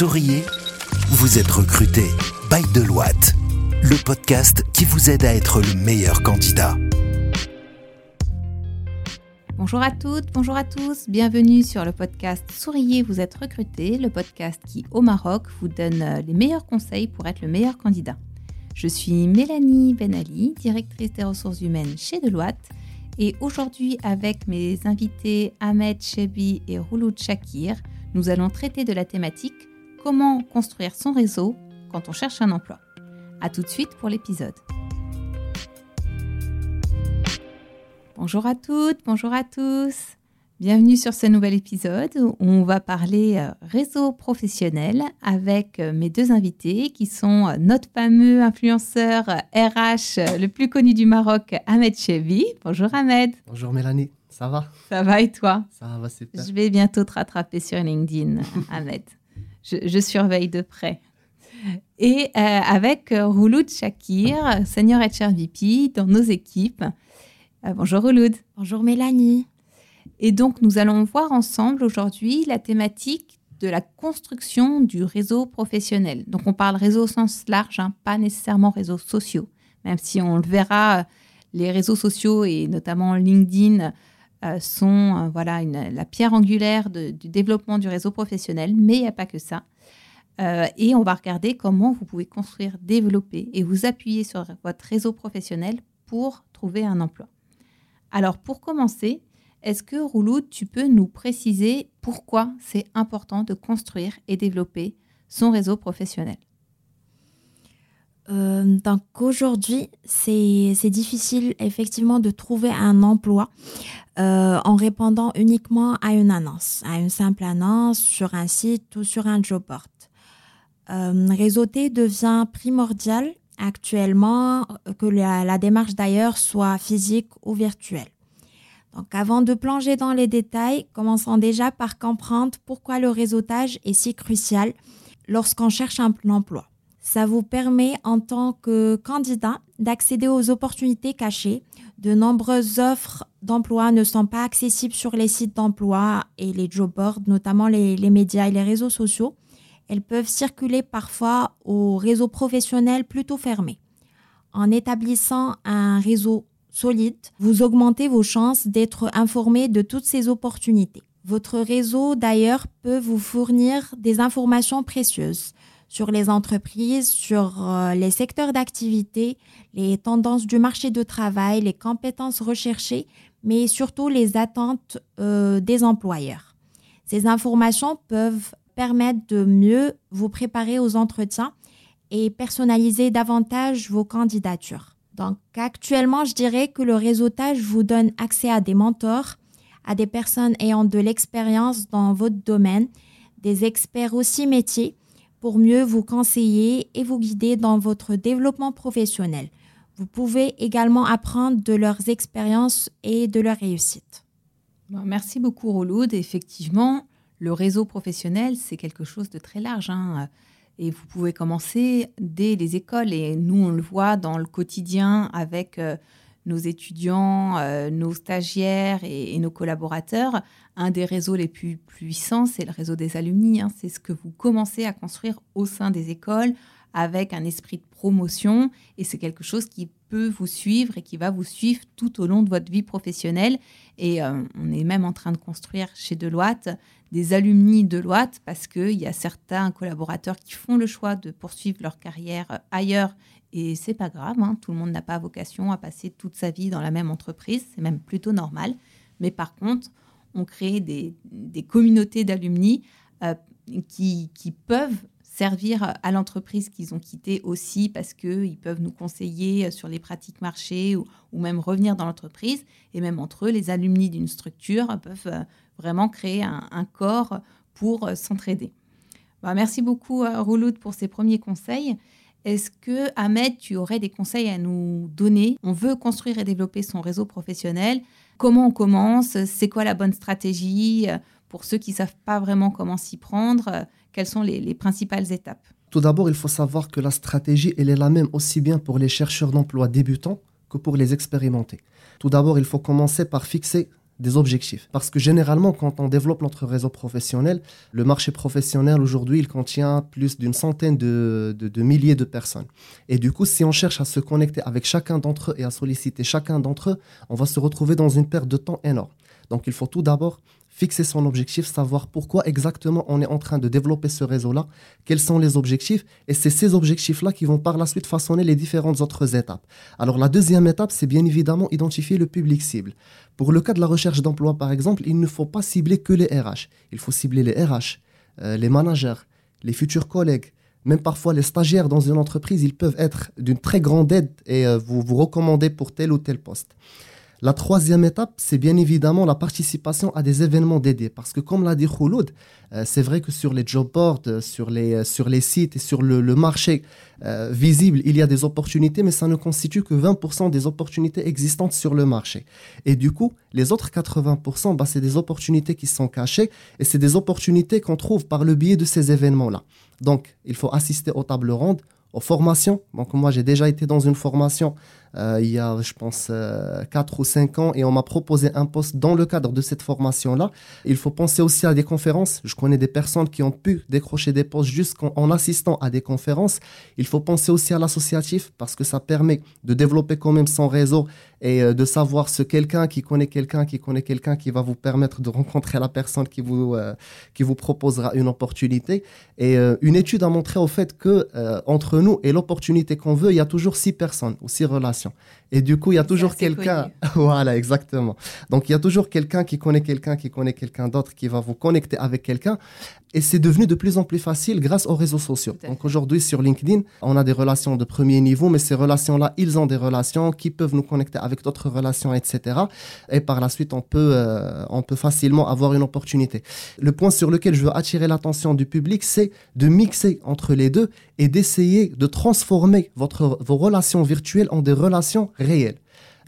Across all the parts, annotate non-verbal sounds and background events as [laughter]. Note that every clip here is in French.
Souriez, vous êtes recruté by Deloitte, le podcast qui vous aide à être le meilleur candidat. Bonjour à toutes, bonjour à tous, bienvenue sur le podcast Souriez, vous êtes recruté, le podcast qui au Maroc vous donne euh, les meilleurs conseils pour être le meilleur candidat. Je suis Mélanie Benali, directrice des ressources humaines chez Deloitte et aujourd'hui avec mes invités Ahmed Chebi et Rouloud Shakir, nous allons traiter de la thématique Comment construire son réseau quand on cherche un emploi. A tout de suite pour l'épisode. Bonjour à toutes, bonjour à tous. Bienvenue sur ce nouvel épisode où on va parler euh, réseau professionnel avec euh, mes deux invités qui sont euh, notre fameux influenceur RH le plus connu du Maroc, Ahmed Chevi. Bonjour Ahmed. Bonjour Mélanie. Ça va? Ça va et toi? Ça va super. Je vais bientôt te rattraper sur LinkedIn, [laughs] Ahmed. Je, surveille de près. Et euh, avec Rouloud Shakir, senior HR VP dans nos équipes. Euh, bonjour Rouloud. Bonjour Mélanie. Et donc nous allons voir ensemble aujourd'hui la thématique de la construction du réseau professionnel. Donc on parle réseau au sens large, hein, pas nécessairement réseaux sociaux, même si on le verra, les réseaux sociaux et notamment LinkedIn euh, sont euh, voilà la pierre angulaire du développement du réseau professionnel, mais il n'y a pas que ça. Euh, et on va regarder comment vous pouvez construire, développer et vous appuyer sur votre réseau professionnel pour trouver un emploi. Alors pour commencer, est-ce que Rouloud, tu peux nous préciser pourquoi c'est important de construire et développer son réseau professionnel? Euh, donc aujourd'hui, c'est difficile effectivement de trouver un emploi euh, en répondant uniquement à une annonce, à une simple annonce sur un site ou sur un job board. Euh, réseauter devient primordial actuellement, que la, la démarche d'ailleurs soit physique ou virtuelle. Donc avant de plonger dans les détails, commençons déjà par comprendre pourquoi le réseautage est si crucial lorsqu'on cherche un emploi. Ça vous permet en tant que candidat d'accéder aux opportunités cachées. De nombreuses offres d'emploi ne sont pas accessibles sur les sites d'emploi et les job boards, notamment les, médias et les réseaux sociaux. Elles peuvent circuler parfois aux réseaux professionnels plutôt fermés. En établissant un réseau solide, vous augmentez vos chances d'être informé de toutes ces opportunités. Votre réseau, d'ailleurs, peut vous fournir des informations précieuses sur les entreprises, sur euh, les secteurs d'activité, les tendances du marché de travail, les compétences recherchées, mais surtout les attentes euh, des employeurs. Ces informations peuvent permettre de mieux vous préparer aux entretiens et personnaliser davantage vos candidatures. Donc actuellement, je dirais que le réseautage vous donne accès à des mentors, à des personnes ayant de l'expérience dans votre domaine, des experts aussi métiers pour mieux vous conseiller et vous guider dans votre développement professionnel. Vous pouvez également apprendre de leurs expériences et de leurs réussites. merci beaucoup, Roloud. Effectivement, le réseau professionnel, c'est quelque chose de très large. Hein. Et vous pouvez commencer dès les écoles. Et nous, on le voit dans le quotidien avec euh, nos étudiants, euh, nos stagiaires et, nos collaborateurs, un des réseaux les plus puissants, c'est le réseau des alumni. Hein. C'est ce que vous commencez à construire au sein des écoles avec un esprit de promotion et c'est quelque chose qui peut vous suivre et qui va vous suivre tout au long de votre vie professionnelle. Et euh, on est même en train de construire chez Deloitte des alumni Deloitte parce qu'il y a certains collaborateurs qui font le choix de poursuivre leur carrière ailleurs et c'est pas grave, hein. tout le monde n'a pas vocation à passer toute sa vie dans la même entreprise, c'est même plutôt normal. Mais par contre, on crée des, communautés d'alumni euh, qui, peuvent servir à l'entreprise qu'ils ont quittée aussi parce qu'ils peuvent nous conseiller sur les pratiques marché ou, même revenir dans l'entreprise. Et même entre eux, les alumni d'une structure peuvent euh, vraiment créer un, corps pour euh, s'entraider. Bah, merci beaucoup, Rouloud, pour ces premiers conseils. Est-ce que, Ahmed, tu aurais des conseils à nous donner? On veut construire et développer son réseau professionnel. Comment on commence? C'est quoi la bonne stratégie? Pour ceux qui ne savent pas vraiment comment s'y prendre, quelles sont les, principales étapes Tout d'abord, il faut savoir que la stratégie, elle est la même aussi bien pour les chercheurs d'emploi débutants que pour les expérimentés. Tout d'abord, il faut commencer par fixer des objectifs. Parce que généralement, quand on développe notre réseau professionnel, le marché professionnel aujourd'hui, il contient plus d'une centaine de, de, milliers de personnes. Et du coup, si on cherche à se connecter avec chacun d'entre eux et à solliciter chacun d'entre eux, on va se retrouver dans une perte de temps énorme. Donc il faut tout d'abord fixer son objectif, savoir pourquoi exactement on est en train de développer ce réseau-là, quels sont les objectifs, et c'est ces objectifs-là qui vont par la suite façonner les différentes autres étapes. Alors la deuxième étape, c'est bien évidemment identifier le public cible. Pour le cas de la recherche d'emploi, par exemple, il ne faut pas cibler que les RH. Il faut cibler les RH, euh, les managers, les futurs collègues, même parfois les stagiaires dans une entreprise, ils peuvent être d'une très grande aide et euh, vous vous recommander pour tel ou tel poste. La troisième étape, c'est bien évidemment la participation à des événements dédiés. Parce que comme l'a dit Khouloud, euh, c'est vrai que sur les job boards, euh, sur les, euh, sur les sites et sur le, marché visible, il y a des opportunités, mais ça ne constitue que 20% des opportunités existantes sur le marché. Et du coup, les autres 80%, bah, c'est des opportunités qui sont cachées et c'est des opportunités qu'on trouve par le biais de ces événements-là. Donc, il faut assister aux tables rondes, aux formations. Donc moi, j'ai déjà été dans une formation il y a, je pense, euh, 4 ou 5 ans et on m'a proposé un poste dans le cadre de cette formation-là. Il faut penser aussi à des conférences. Je connais des personnes qui ont pu décrocher des postes juste en, assistant à des conférences. Il faut penser aussi à l'associatif parce que ça permet de développer quand même son réseau et euh, de savoir ce quelqu'un qui connaît quelqu'un qui connaît quelqu'un qui va vous permettre de rencontrer la personne qui vous, euh, qui vous proposera une opportunité. Et une étude a montré au fait que entre nous et l'opportunité qu'on veut, il y a toujours six personnes ou six relations. Et du coup, il y a toujours quelqu'un. [laughs] voilà, exactement. Donc, il y a toujours quelqu'un qui connaît quelqu'un, qui connaît quelqu'un d'autre, qui va vous connecter avec quelqu'un. Et c'est devenu de plus en plus facile grâce aux réseaux sociaux. Donc aujourd'hui sur LinkedIn, on a des relations de premier niveau, mais ces relations-là, ils ont des relations qui peuvent nous connecter avec d'autres relations, etc. Et par la suite, on peut, euh, on peut facilement avoir une opportunité. Le point sur lequel je veux attirer l'attention du public, c'est de mixer entre les deux et d'essayer de transformer votre, vos relations virtuelles en des relations réelles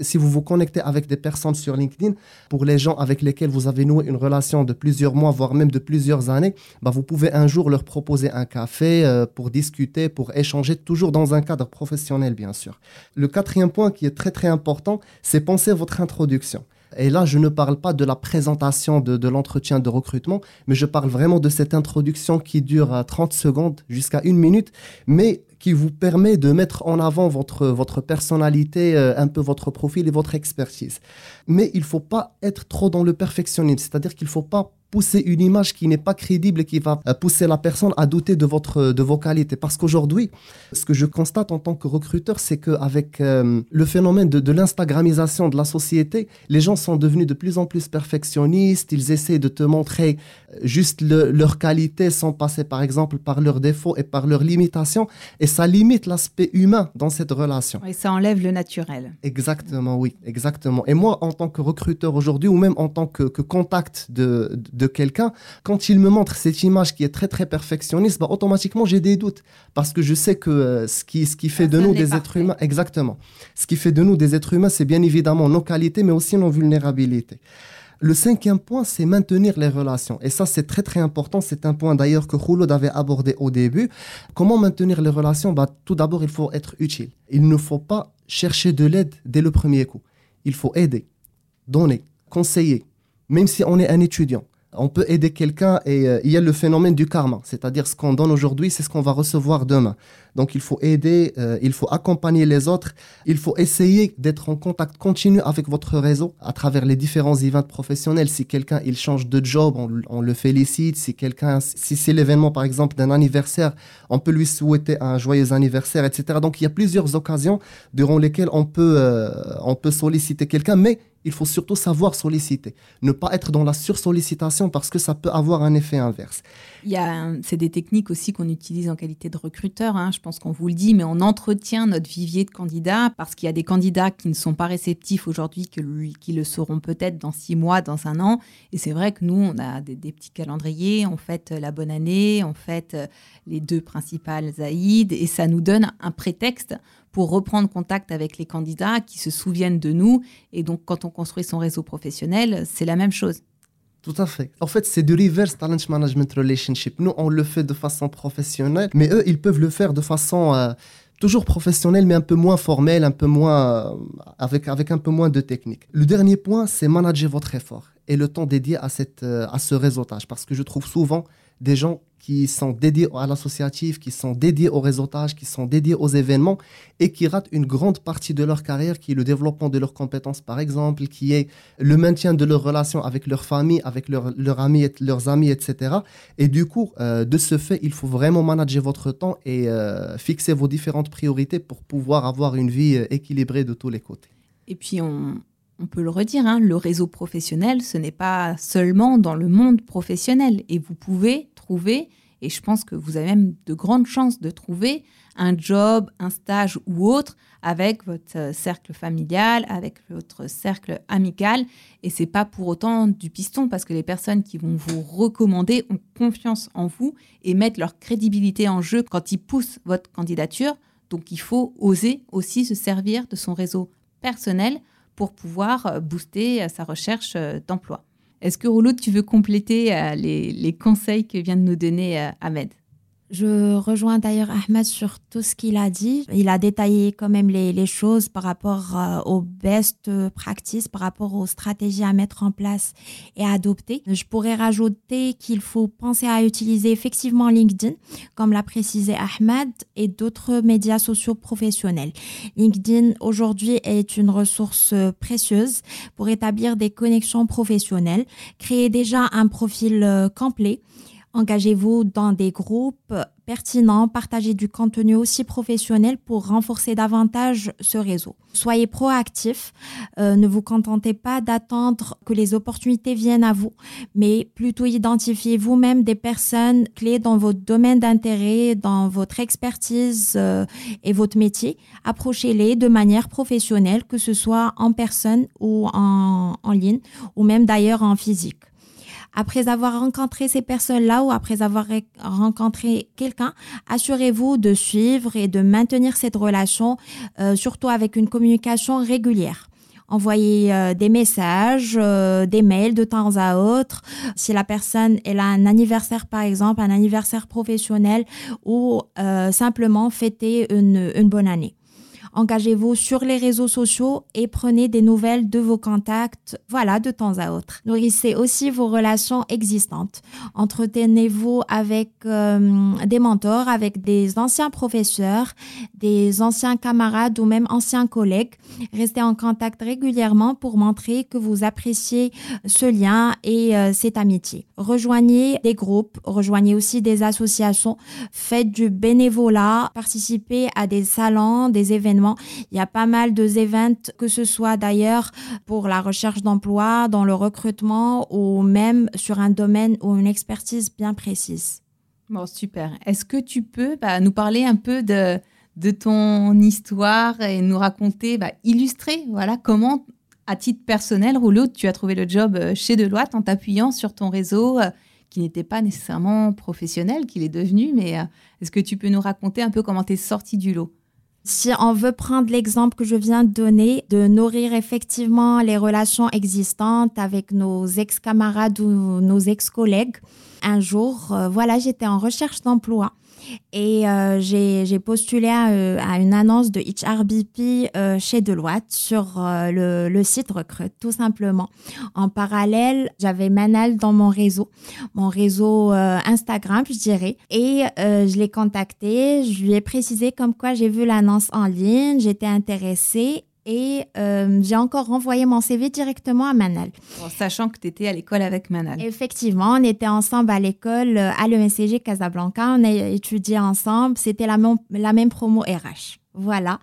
si vous vous connectez avec des personnes sur LinkedIn, pour les gens avec lesquels vous avez noué une relation de plusieurs mois, voire même de plusieurs années, bah vous pouvez un jour leur proposer un café euh, pour discuter, pour échanger, toujours dans un cadre professionnel, bien sûr. Le quatrième point qui est très très important, c'est penser à votre introduction. Et là, je ne parle pas de la présentation de, de l'entretien de recrutement, mais je parle vraiment de cette introduction qui dure 30 euh, secondes jusqu'à une minute, mais qui vous permet de mettre en avant votre, votre personnalité, euh, un peu votre profil et votre expertise. Mais il ne faut pas être trop dans le perfectionnisme, c'est-à-dire qu'il ne faut pas pousser une image qui n'est pas crédible et qui va euh, pousser la personne à douter de, votre, de vos qualités. Parce qu'aujourd'hui, ce que je constate en tant que recruteur, c'est qu'avec euh, le phénomène de, de l'Instagramisation de la société, les gens sont devenus de plus en plus perfectionnistes, ils essaient de te montrer euh, juste leurs qualités sans passer par exemple par leurs défauts et par leurs limitations, et ça limite l'aspect humain dans cette relation. Et ça enlève le naturel. Exactement, oui, exactement. Et moi, en tant que recruteur aujourd'hui, ou même en tant que, que contact de de quelqu'un, quand il me montre cette image qui est très très perfectionniste, bah, automatiquement j'ai des doutes parce que je sais que euh, ce, qui, ce qui fait de nous des êtres humains, exactement, ce qui fait de nous des êtres humains, c'est bien évidemment nos qualités, mais aussi nos vulnérabilités. Le cinquième point, c'est maintenir les relations. Et ça, c'est très très important. C'est un point d'ailleurs que Khouloud avait abordé au début. Comment maintenir les relations? Bah, Tout d'abord, il faut être utile. Il ne faut pas chercher de l'aide dès le premier coup. Il faut aider, donner, conseiller, même si on est un étudiant on peut aider quelqu'un et euh, il y a le phénomène du karma, c'est-à-dire ce qu'on donne aujourd'hui, c'est ce qu'on va recevoir demain. Donc il faut aider, euh, il faut accompagner les autres, il faut essayer d'être en contact continu avec votre réseau à travers les différents events professionnels. Si quelqu'un il change de job, on, le félicite. Si quelqu'un, si c'est l'événement par exemple d'un anniversaire, on peut lui souhaiter un joyeux anniversaire, etc. Donc il y a plusieurs occasions durant lesquelles on peut, euh, on peut solliciter quelqu'un, mais il faut surtout savoir solliciter. Ne pas être dans la sursollicitation parce que ça peut avoir un effet inverse. Il y a, c'est des techniques aussi qu'on utilise en qualité de recruteur. Hein. Je pense qu'on vous le dit, mais on entretient notre vivier de candidats parce qu'il y a des candidats qui ne sont pas réceptifs aujourd'hui, qui le seront peut-être dans six mois, dans un an. Et c'est vrai que nous, on a des, petits calendriers, on fête la bonne année, on fête les deux principales Zaïd, et ça nous donne un prétexte pour reprendre contact avec les candidats qui se souviennent de nous. Et donc, quand on construit son réseau professionnel, c'est la même chose. Tout à fait. En fait, c'est du reverse talent management relationship. Nous, on le fait de façon professionnelle, mais eux, ils peuvent le faire de façon euh, toujours professionnel, mais un peu moins formel, un peu moins, avec, avec un peu moins de technique. Le dernier point, c'est manager votre effort et le temps dédié à, cette, à ce réseautage. Parce que je trouve souvent des gens qui sont dédiés à l'associatif, qui sont dédiés au réseautage, qui sont dédiés aux événements et qui ratent une grande partie de leur carrière, qui est le développement de leurs compétences, par exemple, qui est le maintien de leurs relations avec leur famille, avec leurs amis, leurs amis, etc. Et du coup, euh, de ce fait, il faut vraiment manager votre temps et euh, fixer vos différentes priorités pour pouvoir avoir une vie euh, équilibrée de tous les côtés. Et puis, on, on peut le redire, hein, le réseau professionnel, ce n'est pas seulement dans le monde professionnel. Et vous pouvez et je pense que vous avez même de grandes chances de trouver, un job, un stage ou autre avec votre euh, cercle familial, avec votre cercle amical. Et c'est pas pour autant du piston parce que les personnes qui vont vous recommander ont confiance en vous et mettent leur crédibilité en jeu quand ils poussent votre candidature. Donc il faut oser aussi se servir de son réseau personnel pour pouvoir euh, booster euh, sa recherche d'emploi. Est-ce que Rouloud, tu veux compléter les, les, conseils que vient de nous donner Ahmed? Je rejoins d'ailleurs Ahmed sur tout ce qu'il a dit. Il a détaillé quand même les, choses par rapport euh, aux best practices, par rapport aux stratégies à mettre en place et à adopter. Je pourrais rajouter qu'il faut penser à utiliser effectivement LinkedIn, comme l'a précisé Ahmed, et d'autres médias sociaux professionnels. LinkedIn aujourd'hui est une ressource précieuse pour établir des connexions professionnelles, créer déjà un profil euh, complet Engagez-vous dans des groupes pertinents, partagez du contenu aussi professionnel pour renforcer davantage ce réseau. Soyez proactif, euh, ne vous contentez pas d'attendre que les opportunités viennent à vous, mais plutôt identifiez vous-même des personnes clés dans votre domaine d'intérêt, dans votre expertise euh, et votre métier. Approchez-les de manière professionnelle, que ce soit en personne ou en, en ligne, ou même d'ailleurs en physique. Après avoir rencontré ces personnes-là ou après avoir rencontré quelqu'un, assurez-vous de suivre et de maintenir cette relation, euh, surtout avec une communication régulière envoyez euh, des messages, euh, des mails de temps à autre. Si la personne elle a un anniversaire par exemple, un anniversaire professionnel ou simplement fêter une, une bonne année. Engagez-vous sur les réseaux sociaux et prenez des nouvelles de vos contacts, voilà, de temps à autre. Nourrissez aussi vos relations existantes. Entretenez-vous avec euh, des mentors, avec des anciens professeurs, des anciens camarades ou même anciens collègues. Restez en contact régulièrement pour montrer que vous appréciez ce lien et euh, cette amitié. Rejoignez des groupes, rejoignez aussi des associations, faites du bénévolat, participez à des salons, des événements il y a pas mal de events, que ce soit d'ailleurs pour la recherche d'emploi, dans le recrutement ou même sur un domaine ou une expertise bien précise. Bon, super. Est-ce que tu peux bah, nous parler un peu de, ton histoire et nous raconter, bah, illustrer, voilà, comment, à titre personnel, Rouleau, tu as trouvé le job euh, chez Deloitte en t'appuyant sur ton réseau euh, qui n'était pas nécessairement professionnel, qu'il est devenu, mais euh, est-ce que tu peux nous raconter un peu comment tu es sorti du lot? Si on veut prendre l'exemple que je viens de donner, de nourrir effectivement les relations existantes avec nos ex-camarades ou nos ex-collègues, un jour, euh, voilà, j'étais en recherche d'emploi et euh, j'ai postulé euh, à, une annonce de HRBP euh, chez Deloitte sur le, le, site Recrute, tout simplement. En parallèle, j'avais Manal dans mon réseau, mon réseau Instagram, je dirais. Et je l'ai contacté, je lui ai précisé comme quoi j'ai vu l'annonce en ligne, j'étais intéressée et euh, j'ai encore renvoyé mon CV directement à Manal. sachant que tu étais à l'école avec Manal. Effectivement, on était ensemble à l'école euh, à l'EMCG Casablanca. On a étudié ensemble. C'était la, la même promo RH. Voilà.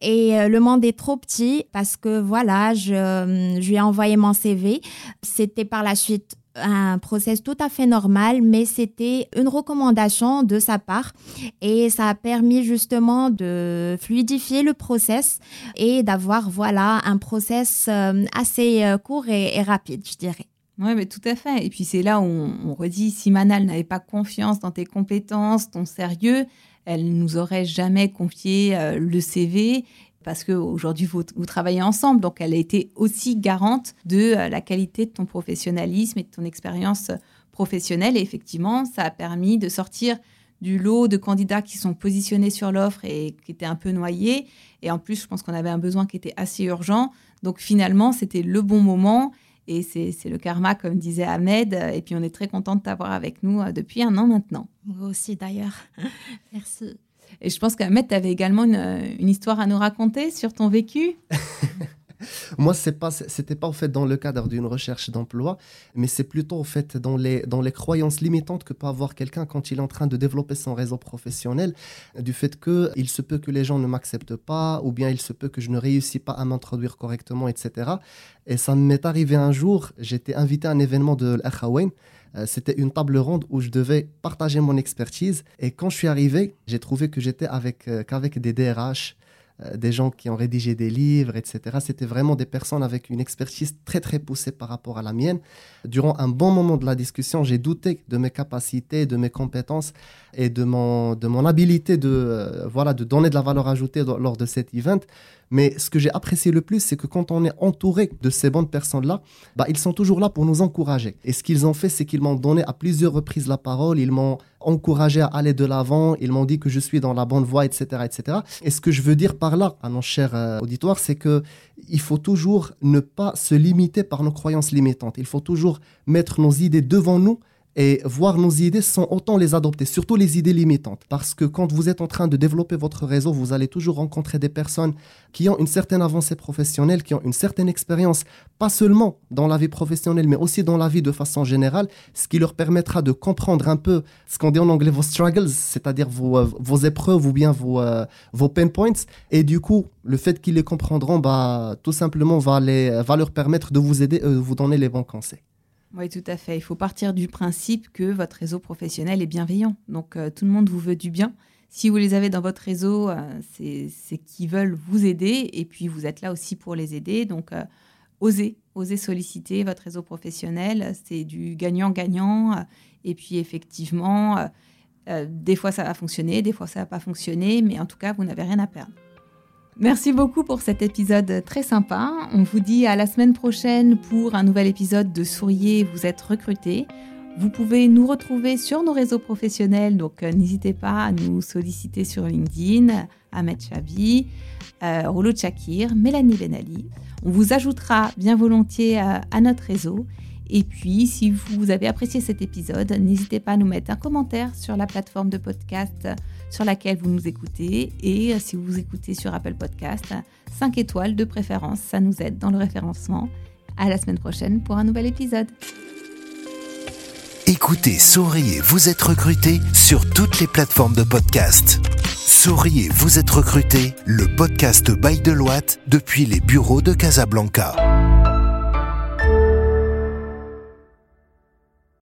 Et euh, le monde est trop petit parce que voilà, je, je lui ai envoyé mon CV. C'était par la suite un process tout à fait normal, mais c'était une recommandation de sa part et ça a permis justement de fluidifier le process et d'avoir voilà un process euh, assez euh, court et, rapide, je dirais. Oui, mais tout à fait. Et puis c'est là où on, redit, si Manal n'avait pas confiance dans tes compétences, ton sérieux, elle nous aurait jamais confié euh, le CV parce qu'aujourd'hui, vous, travaillez ensemble. Donc, elle a été aussi garante de euh, la qualité de ton professionnalisme et de ton expérience professionnelle. Et effectivement, ça a permis de sortir du lot de candidats qui sont positionnés sur l'offre et qui étaient un peu noyés. Et en plus, je pense qu'on avait un besoin qui était assez urgent. Donc finalement, c'était le bon moment. Et c'est le karma, comme disait Ahmed. Et puis on est très content de t'avoir avec nous euh, depuis un an maintenant. Moi aussi d'ailleurs. [laughs] Merci. Et je pense qu'Ahmed, tu avais également une, une, histoire à nous raconter sur ton vécu. [laughs] Moi, ce pas, c'était pas en fait dans le cadre d'une recherche d'emploi, mais c'est plutôt en fait dans les, dans les croyances limitantes que peut avoir quelqu'un quand il est en train de développer son réseau professionnel, du fait que il se peut que les gens ne m'acceptent pas, ou bien il se peut que je ne réussis pas à m'introduire correctement, etc. Et ça m'est arrivé un jour, j'étais invité à un événement de l'Akhawain, euh, c'était une table ronde où je devais partager mon expertise. Et quand je suis arrivé, j'ai trouvé que j'étais avec, euh, qu'avec des DRH, euh, des gens qui ont rédigé des livres, etc. C'était vraiment des personnes avec une expertise très très poussée par rapport à la mienne. Durant un bon moment de la discussion, j'ai douté de mes capacités, de mes compétences et de mon, de mon habilité de, euh, voilà, de donner de la valeur ajoutée lors de cet event. Mais ce que j'ai apprécié le plus, c'est que quand on est entouré de ces bonnes personnes-là, bah, ils sont toujours là pour nous encourager. Et ce qu'ils ont fait, c'est qu'ils m'ont donné à plusieurs reprises la parole, ils m'ont encouragé à aller de l'avant, ils m'ont dit que je suis dans la bonne voie, etc., etc. Et ce que je veux dire par là, à nos chers euh, auditoires, c'est que il faut toujours ne pas se limiter par nos croyances limitantes. Il faut toujours mettre nos idées devant nous et voir nos idées sans autant les adopter, surtout les idées limitantes. Parce que quand vous êtes en train de développer votre réseau, vous allez toujours rencontrer des personnes qui ont une certaine avancée professionnelle, qui ont une certaine expérience, pas seulement dans la vie professionnelle, mais aussi dans la vie de façon générale, ce qui leur permettra de comprendre un peu ce qu'on dit en anglais vos struggles, c'est-à-dire vos, épreuves ou bien vos, euh, vos pain points. Et du coup, le fait qu'ils les comprendront, bah, tout simplement, va, leur permettre de vous aider, de euh, vous donner les bons conseils. Oui, tout à fait. Il faut partir du principe que votre réseau professionnel est bienveillant. Donc, euh, tout le monde vous veut du bien. Si vous les avez dans votre réseau, euh, c'est qu'ils veulent vous aider et puis vous êtes là aussi pour les aider. Donc, euh, osez, osez solliciter votre réseau professionnel. C'est du gagnant-gagnant. Et puis, effectivement, des fois, ça va fonctionner, des fois, ça va pas fonctionner. Mais en tout cas, vous n'avez rien à perdre. Merci beaucoup pour cet épisode très sympa. On vous dit à la semaine prochaine pour un nouvel épisode de Souriez, vous êtes recruté. Vous pouvez nous retrouver sur nos réseaux professionnels, donc euh, n'hésitez pas à nous solliciter sur LinkedIn, Ahmed Chabi, euh, Chakir, Mélanie Benali. On vous ajoutera bien volontiers euh, à notre réseau. Et puis, si vous avez apprécié cet épisode, n'hésitez pas à nous mettre un commentaire sur la plateforme de podcast sur laquelle vous nous écoutez. Et euh, si vous écoutez sur Apple Podcast, 5 étoiles de préférence, ça nous aide dans le référencement. À la semaine prochaine pour un nouvel épisode. Écoutez, souriez, vous êtes recruté sur toutes les plateformes de podcast. Souriez, vous êtes recruté, le podcast Bail de Loite depuis les bureaux de Casablanca.